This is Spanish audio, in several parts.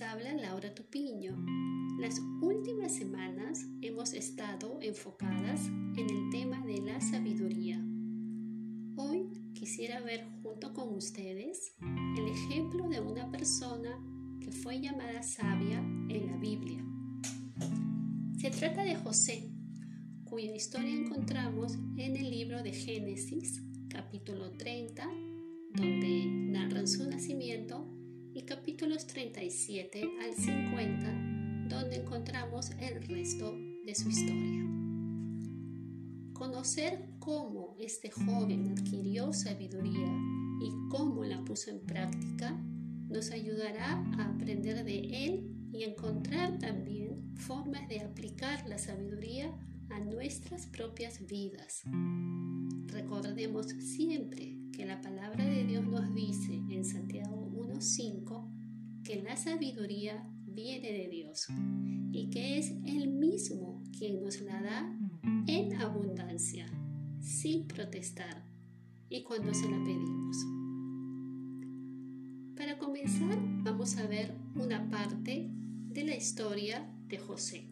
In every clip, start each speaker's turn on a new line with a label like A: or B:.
A: Habla Laura Tupiño. Las últimas semanas hemos estado enfocadas en el tema de la sabiduría. Hoy quisiera ver junto con ustedes el ejemplo de una persona que fue llamada sabia en la Biblia. Se trata de José, cuya historia encontramos en el libro de Génesis, capítulo 30, donde narran su nacimiento y capítulos 37 al 50, donde encontramos el resto de su historia. Conocer cómo este joven adquirió sabiduría y cómo la puso en práctica nos ayudará a aprender de él y encontrar también formas de aplicar la sabiduría a nuestras propias vidas. Recordemos siempre que la palabra de Dios nos dice en Santiago 1.5 que la sabiduría viene de Dios y que es Él mismo quien nos la da en abundancia, sin protestar y cuando se la pedimos. Para comenzar, vamos a ver una parte de la historia de José.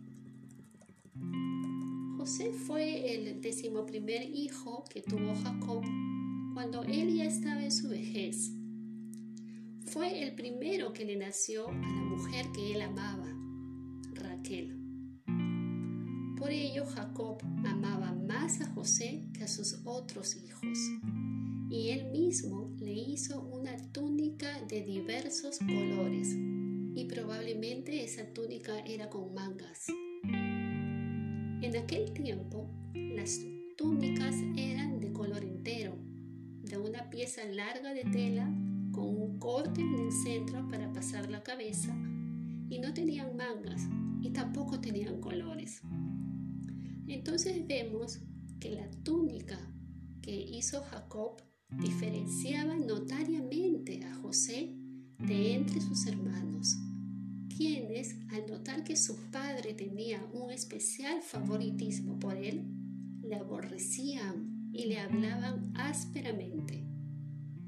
A: José fue el decimoprimer hijo que tuvo Jacob cuando él ya estaba en su vejez. Fue el primero que le nació a la mujer que él amaba, Raquel. Por ello Jacob amaba más a José que a sus otros hijos, y él mismo le hizo una túnica de diversos colores, y probablemente esa túnica era con mangas. En aquel tiempo, las túnicas eran de color entero, de una pieza larga de tela un corte en el centro para pasar la cabeza y no tenían mangas y tampoco tenían colores. Entonces vemos que la túnica que hizo Jacob diferenciaba notariamente a José de entre sus hermanos, quienes al notar que su padre tenía un especial favoritismo por él, le aborrecían y le hablaban ásperamente.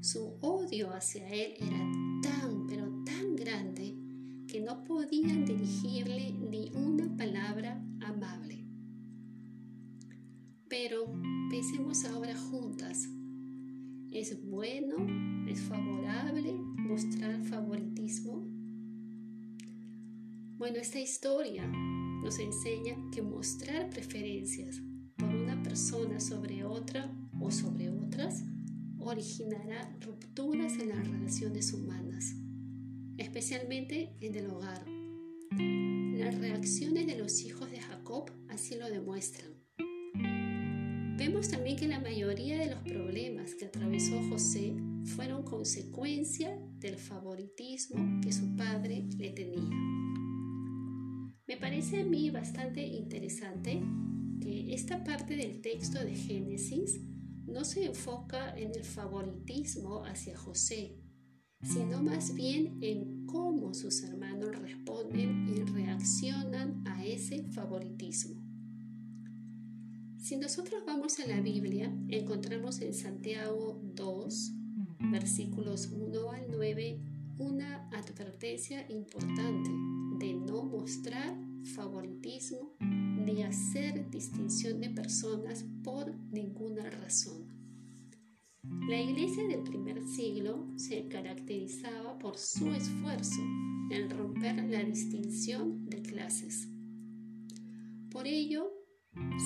A: Su odio hacia él era tan, pero tan grande que no podían dirigirle ni una palabra amable. Pero pensemos ahora juntas. ¿Es bueno, es favorable mostrar favoritismo? Bueno, esta historia nos enseña que mostrar preferencias por una persona sobre otra o sobre otras originará rupturas en las relaciones humanas, especialmente en el hogar. Las reacciones de los hijos de Jacob así lo demuestran. Vemos también que la mayoría de los problemas que atravesó José fueron consecuencia del favoritismo que su padre le tenía. Me parece a mí bastante interesante que esta parte del texto de Génesis no se enfoca en el favoritismo hacia José, sino más bien en cómo sus hermanos responden y reaccionan a ese favoritismo. Si nosotros vamos a la Biblia, encontramos en Santiago 2, versículos 1 al 9, una advertencia importante de no mostrar favoritismo hacer distinción de personas por ninguna razón. La iglesia del primer siglo se caracterizaba por su esfuerzo en romper la distinción de clases. Por ello,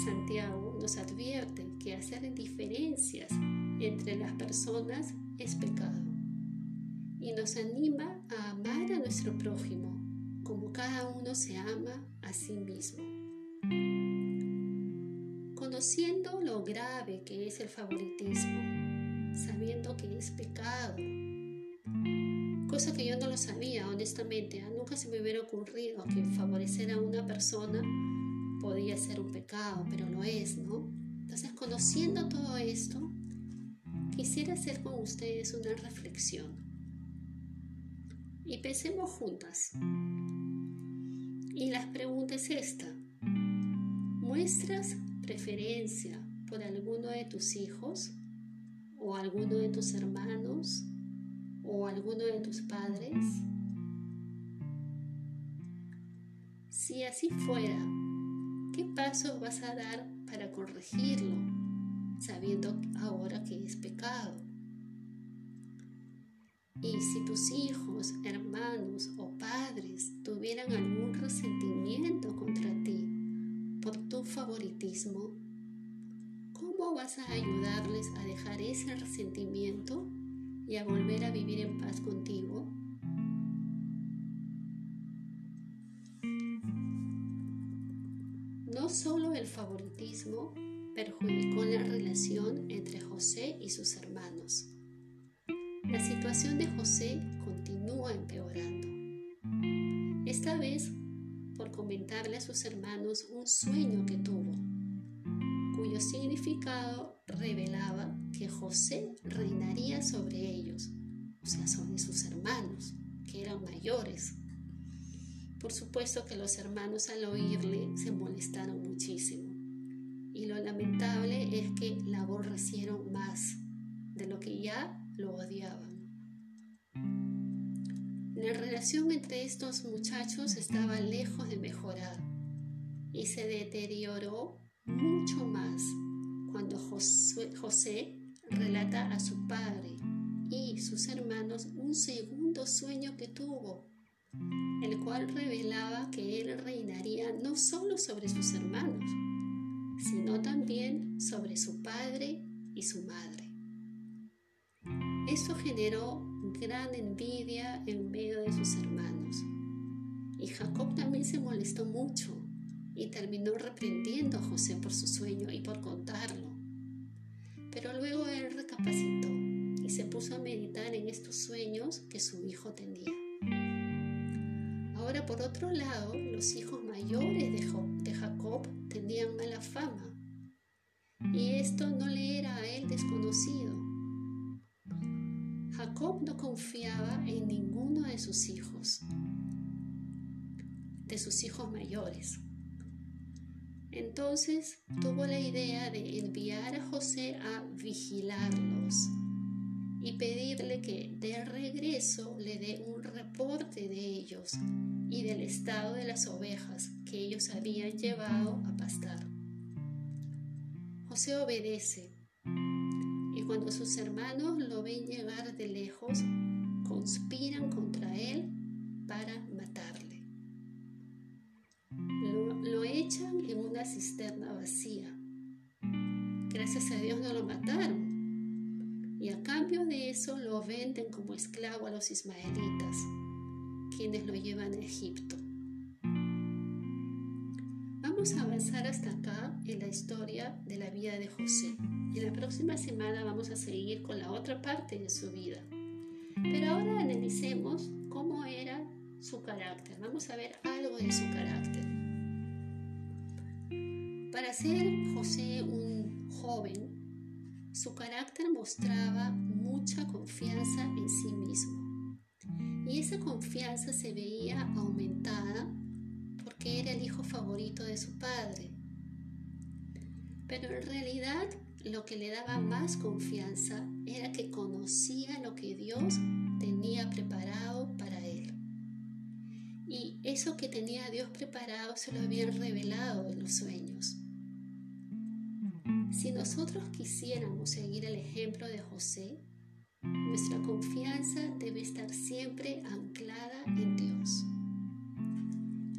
A: Santiago nos advierte que hacer diferencias entre las personas es pecado y nos anima a amar a nuestro prójimo como cada uno se ama a sí mismo. Conociendo lo grave que es el favoritismo, sabiendo que es pecado, cosa que yo no lo sabía honestamente, ¿ah? nunca se me hubiera ocurrido que favorecer a una persona podía ser un pecado, pero lo es, ¿no? Entonces, conociendo todo esto, quisiera hacer con ustedes una reflexión. Y pensemos juntas. Y la pregunta es esta. ¿Muestras preferencia por alguno de tus hijos o alguno de tus hermanos o alguno de tus padres? Si así fuera, ¿qué pasos vas a dar para corregirlo, sabiendo ahora que es pecado? Y si tus hijos, hermanos o padres tuvieran algún resentimiento contra ti por tu favoritismo, ¿cómo vas a ayudarles a dejar ese resentimiento y a volver a vivir en paz contigo? No solo el favoritismo perjudicó la relación entre José y sus hermanos. La situación de José continúa empeorando. Esta vez por comentarle a sus hermanos un sueño que tuvo, cuyo significado revelaba que José reinaría sobre ellos, o sea, sobre sus hermanos, que eran mayores. Por supuesto que los hermanos al oírle se molestaron muchísimo. Y lo lamentable es que la aborrecieron más de lo que ya lo odiaban. La relación entre estos muchachos estaba lejos de mejorar y se deterioró mucho más cuando José relata a su padre y sus hermanos un segundo sueño que tuvo, el cual revelaba que él reinaría no solo sobre sus hermanos, sino también sobre su padre y su madre. Esto generó gran envidia en medio de sus hermanos. Y Jacob también se molestó mucho y terminó reprendiendo a José por su sueño y por contarlo. Pero luego él recapacitó y se puso a meditar en estos sueños que su hijo tenía. Ahora, por otro lado, los hijos mayores de Jacob tenían mala fama y esto no le era a él desconocido. Jacob no confiaba en ninguno de sus hijos, de sus hijos mayores. Entonces tuvo la idea de enviar a José a vigilarlos y pedirle que de regreso le dé un reporte de ellos y del estado de las ovejas que ellos habían llevado a pastar. José obedece cuando sus hermanos lo ven llegar de lejos, conspiran contra él para matarle. Lo, lo echan en una cisterna vacía. Gracias a Dios no lo mataron. Y a cambio de eso lo venden como esclavo a los ismaelitas, quienes lo llevan a Egipto. Vamos a avanzar hasta acá en la historia de la vida de José. Y la próxima semana vamos a seguir con la otra parte de su vida. Pero ahora analicemos cómo era su carácter. Vamos a ver algo de su carácter. Para ser José un joven, su carácter mostraba mucha confianza en sí mismo. Y esa confianza se veía aumentada porque era el hijo favorito de su padre. Pero en realidad lo que le daba más confianza era que conocía lo que Dios tenía preparado para él. Y eso que tenía Dios preparado se lo habían revelado en los sueños. Si nosotros quisiéramos seguir el ejemplo de José, nuestra confianza debe estar siempre anclada en Dios.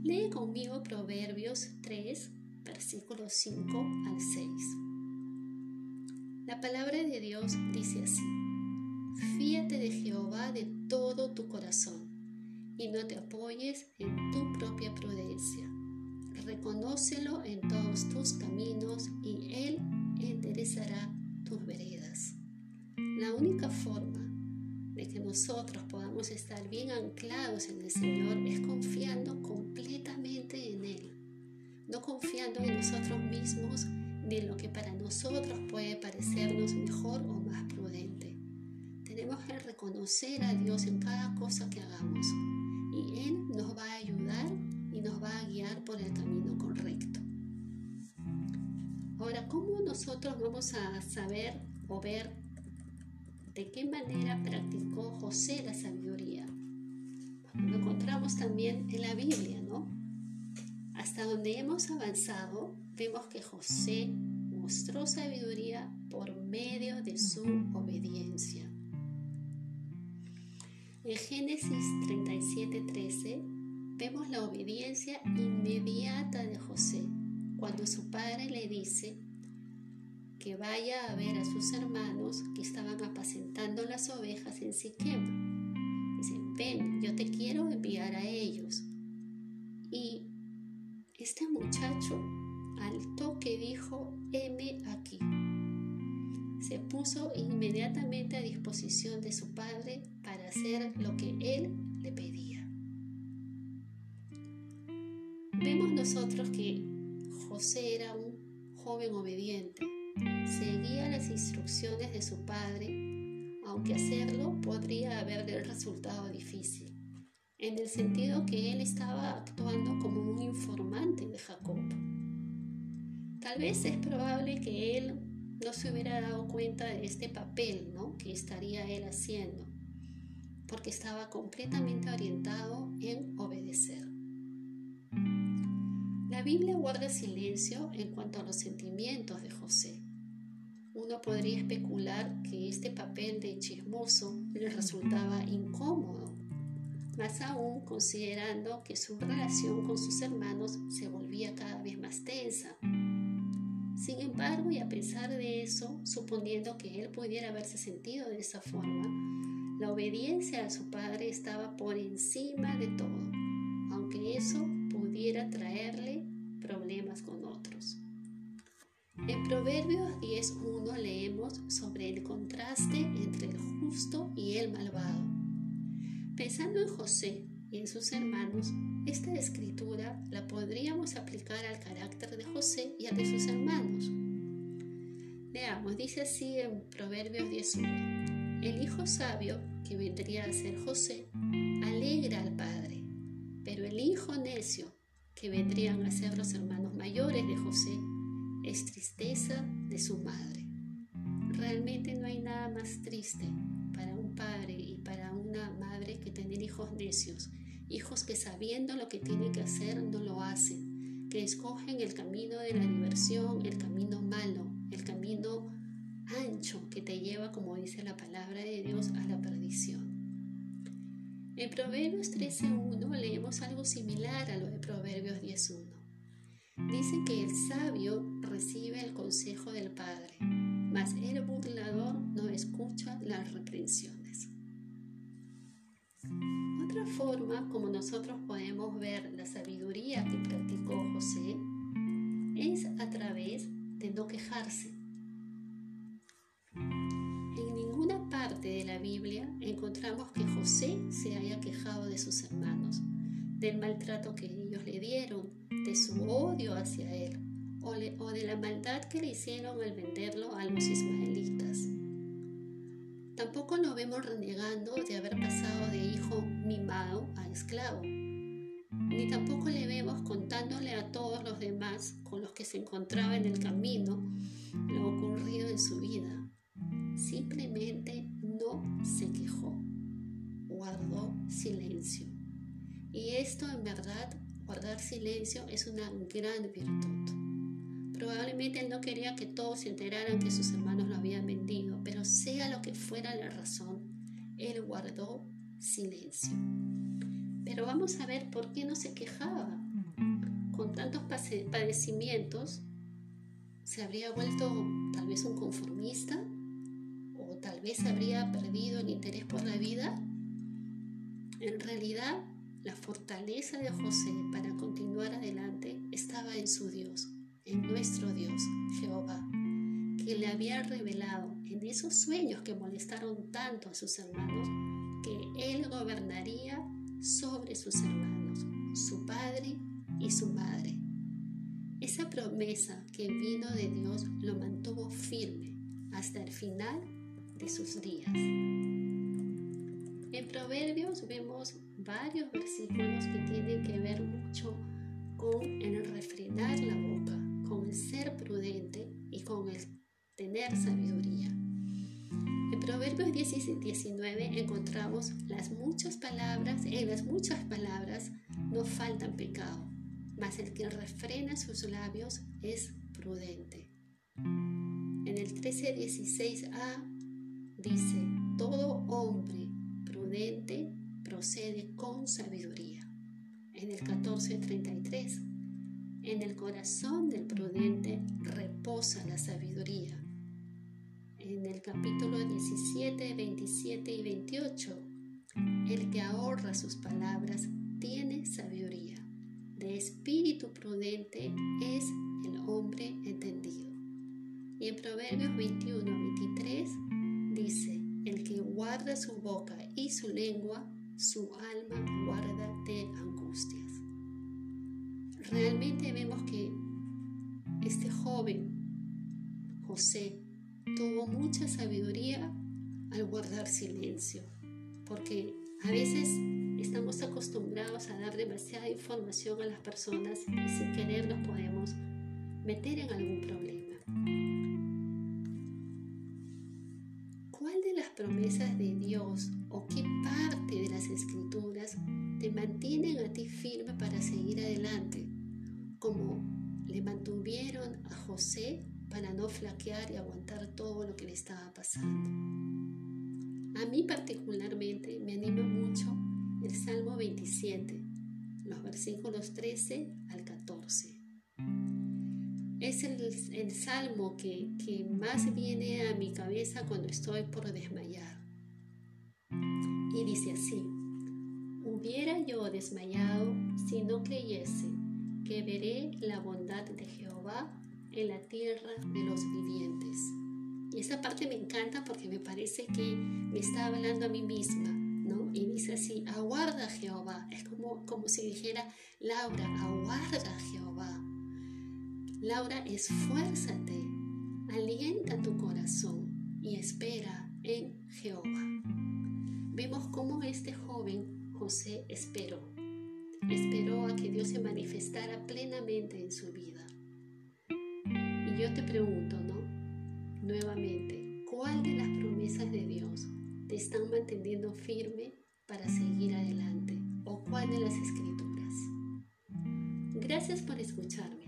A: Lee conmigo Proverbios 3, versículos 5 al 6. La palabra de Dios dice así, fíate de Jehová de todo tu corazón y no te apoyes en tu propia prudencia. Reconócelo en todos tus caminos y Él enderezará tus veredas. La única forma de que nosotros podamos estar bien anclados en el Señor es confiando completamente en Él, no confiando en nosotros mismos ni en lo que para nosotros puede parecernos mejor o más prudente. Tenemos que reconocer a Dios en cada cosa que hagamos y Él nos va a ayudar y nos va a guiar por el camino correcto. Ahora, ¿cómo nosotros vamos a saber o ver de qué manera practicó José la sabiduría? lo encontramos también en la Biblia, ¿no? Hasta donde hemos avanzado, vemos que José mostró sabiduría por medio de su obediencia. En Génesis 37:13 vemos la obediencia inmediata de José cuando su padre le dice que vaya a ver a sus hermanos que estaban apacentando las ovejas en Siquem. Dice, ven, yo te quiero enviar a ellos. Y este muchacho al toque dijo, heme aquí. Se puso inmediatamente a disposición de su padre para hacer lo que él le pedía. Vemos nosotros que José era un joven obediente, seguía las instrucciones de su padre, aunque hacerlo podría haberle resultado difícil, en el sentido que él estaba actuando como un informante de Jacob. Tal vez es probable que él no se hubiera dado cuenta de este papel ¿no? que estaría él haciendo, porque estaba completamente orientado en obedecer. La Biblia guarda silencio en cuanto a los sentimientos de José. Uno podría especular que este papel de chismoso le resultaba incómodo, más aún considerando que su relación con sus hermanos se volvía cada vez más tensa. Sin embargo, y a pesar de eso, suponiendo que él pudiera haberse sentido de esa forma, la obediencia a su padre estaba por encima de todo, aunque eso pudiera traerle problemas con otros. En Proverbios 10.1 leemos sobre el contraste entre el justo y el malvado. Pensando en José y en sus hermanos, esta escritura la podríamos aplicar al carácter de José y al de sus hermanos. Veamos, dice así en Proverbios 10.1. El hijo sabio, que vendría a ser José, alegra al padre, pero el hijo necio, que vendrían a ser los hermanos mayores de José, es tristeza de su madre. Realmente no hay nada más triste para un padre y para una madre que tener hijos necios, hijos que sabiendo lo que tienen que hacer no lo hacen, que escogen el camino de la diversión, el camino malo, el camino ancho que te lleva, como dice la palabra de Dios, a la perdición. En Proverbios 13.1 leemos algo similar a lo de Proverbios 10.1. Dice que el sabio recibe el consejo del Padre, mas el burlador no escucha las reprensiones. Otra forma como nosotros podemos ver la sabiduría que practicó José es a través de no quejarse. En ninguna parte de la Biblia encontramos que José se haya quejado de sus hermanos, del maltrato que ellos le dieron, de su odio hacia él o, de la maldad que le hicieron al venderlo a los ismaelitas. Tampoco lo vemos renegando de haber pasado de hijo mimado a esclavo, ni tampoco le vemos contándole a todos los demás con los que se encontraba en el camino lo ocurrido en su vida. Simplemente no se quejó, guardó silencio. Y esto en verdad Guardar silencio es una gran virtud. Probablemente él no quería que todos se enteraran que sus hermanos lo habían vendido, pero sea lo que fuera la razón, él guardó silencio. Pero vamos a ver por qué no se quejaba. Con tantos padecimientos, ¿se habría vuelto tal vez un conformista? ¿O tal vez habría perdido el interés por la vida? En realidad, la fortaleza de José para continuar adelante estaba en su Dios, en nuestro Dios, Jehová, que le había revelado en esos sueños que molestaron tanto a sus hermanos, que él gobernaría sobre sus hermanos, su padre y su madre. Esa promesa que vino de Dios lo mantuvo firme hasta el final de sus días. En Proverbios vemos varios versículos que tienen que ver mucho con el refrenar la boca, con el ser prudente y con el tener sabiduría. En Proverbios 10 y 19 encontramos las muchas palabras, en las muchas palabras no faltan pecado, mas el que refrena sus labios es prudente. En el 13:16a dice, todo hombre prudente procede con sabiduría. En el 14:33, en el corazón del prudente reposa la sabiduría. En el capítulo 17, 27 y 28, el que ahorra sus palabras tiene sabiduría. De espíritu prudente es el hombre entendido. Y en Proverbios 21, 23 dice, el que guarda su boca y su lengua, su alma guarda de angustias. Realmente vemos que este joven, José, tuvo mucha sabiduría al guardar silencio, porque a veces estamos acostumbrados a dar demasiada información a las personas y sin querer nos podemos meter en algún problema. Las promesas de Dios o qué parte de las escrituras te mantienen a ti firme para seguir adelante? Como le mantuvieron a José para no flaquear y aguantar todo lo que le estaba pasando. A mí particularmente me anima mucho el Salmo 27, los versículos 13 al 14. Es el, salmo que, que más viene a mi cabeza cuando estoy por desmayar. Y dice así, hubiera yo desmayado si no creyese que veré la bondad de Jehová en la tierra de los vivientes. Y esa parte me encanta porque me parece que me está hablando a mí misma, ¿no? Y dice así, aguarda Jehová. Es como, como si dijera, Laura, aguarda Jehová. Laura, esfuérzate, alienta tu corazón y espera en Jehová. Vemos cómo este joven José esperó. Esperó a que Dios se manifestara plenamente en su vida yo te pregunto, ¿no? Nuevamente, ¿cuál de las promesas de Dios te están manteniendo firme para seguir adelante? ¿O cuál de las escrituras? Gracias por escucharme.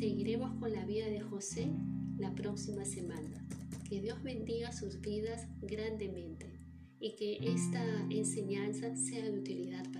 A: Seguiremos con la vida de José la próxima semana. Que Dios bendiga sus vidas grandemente y que esta enseñanza sea de utilidad para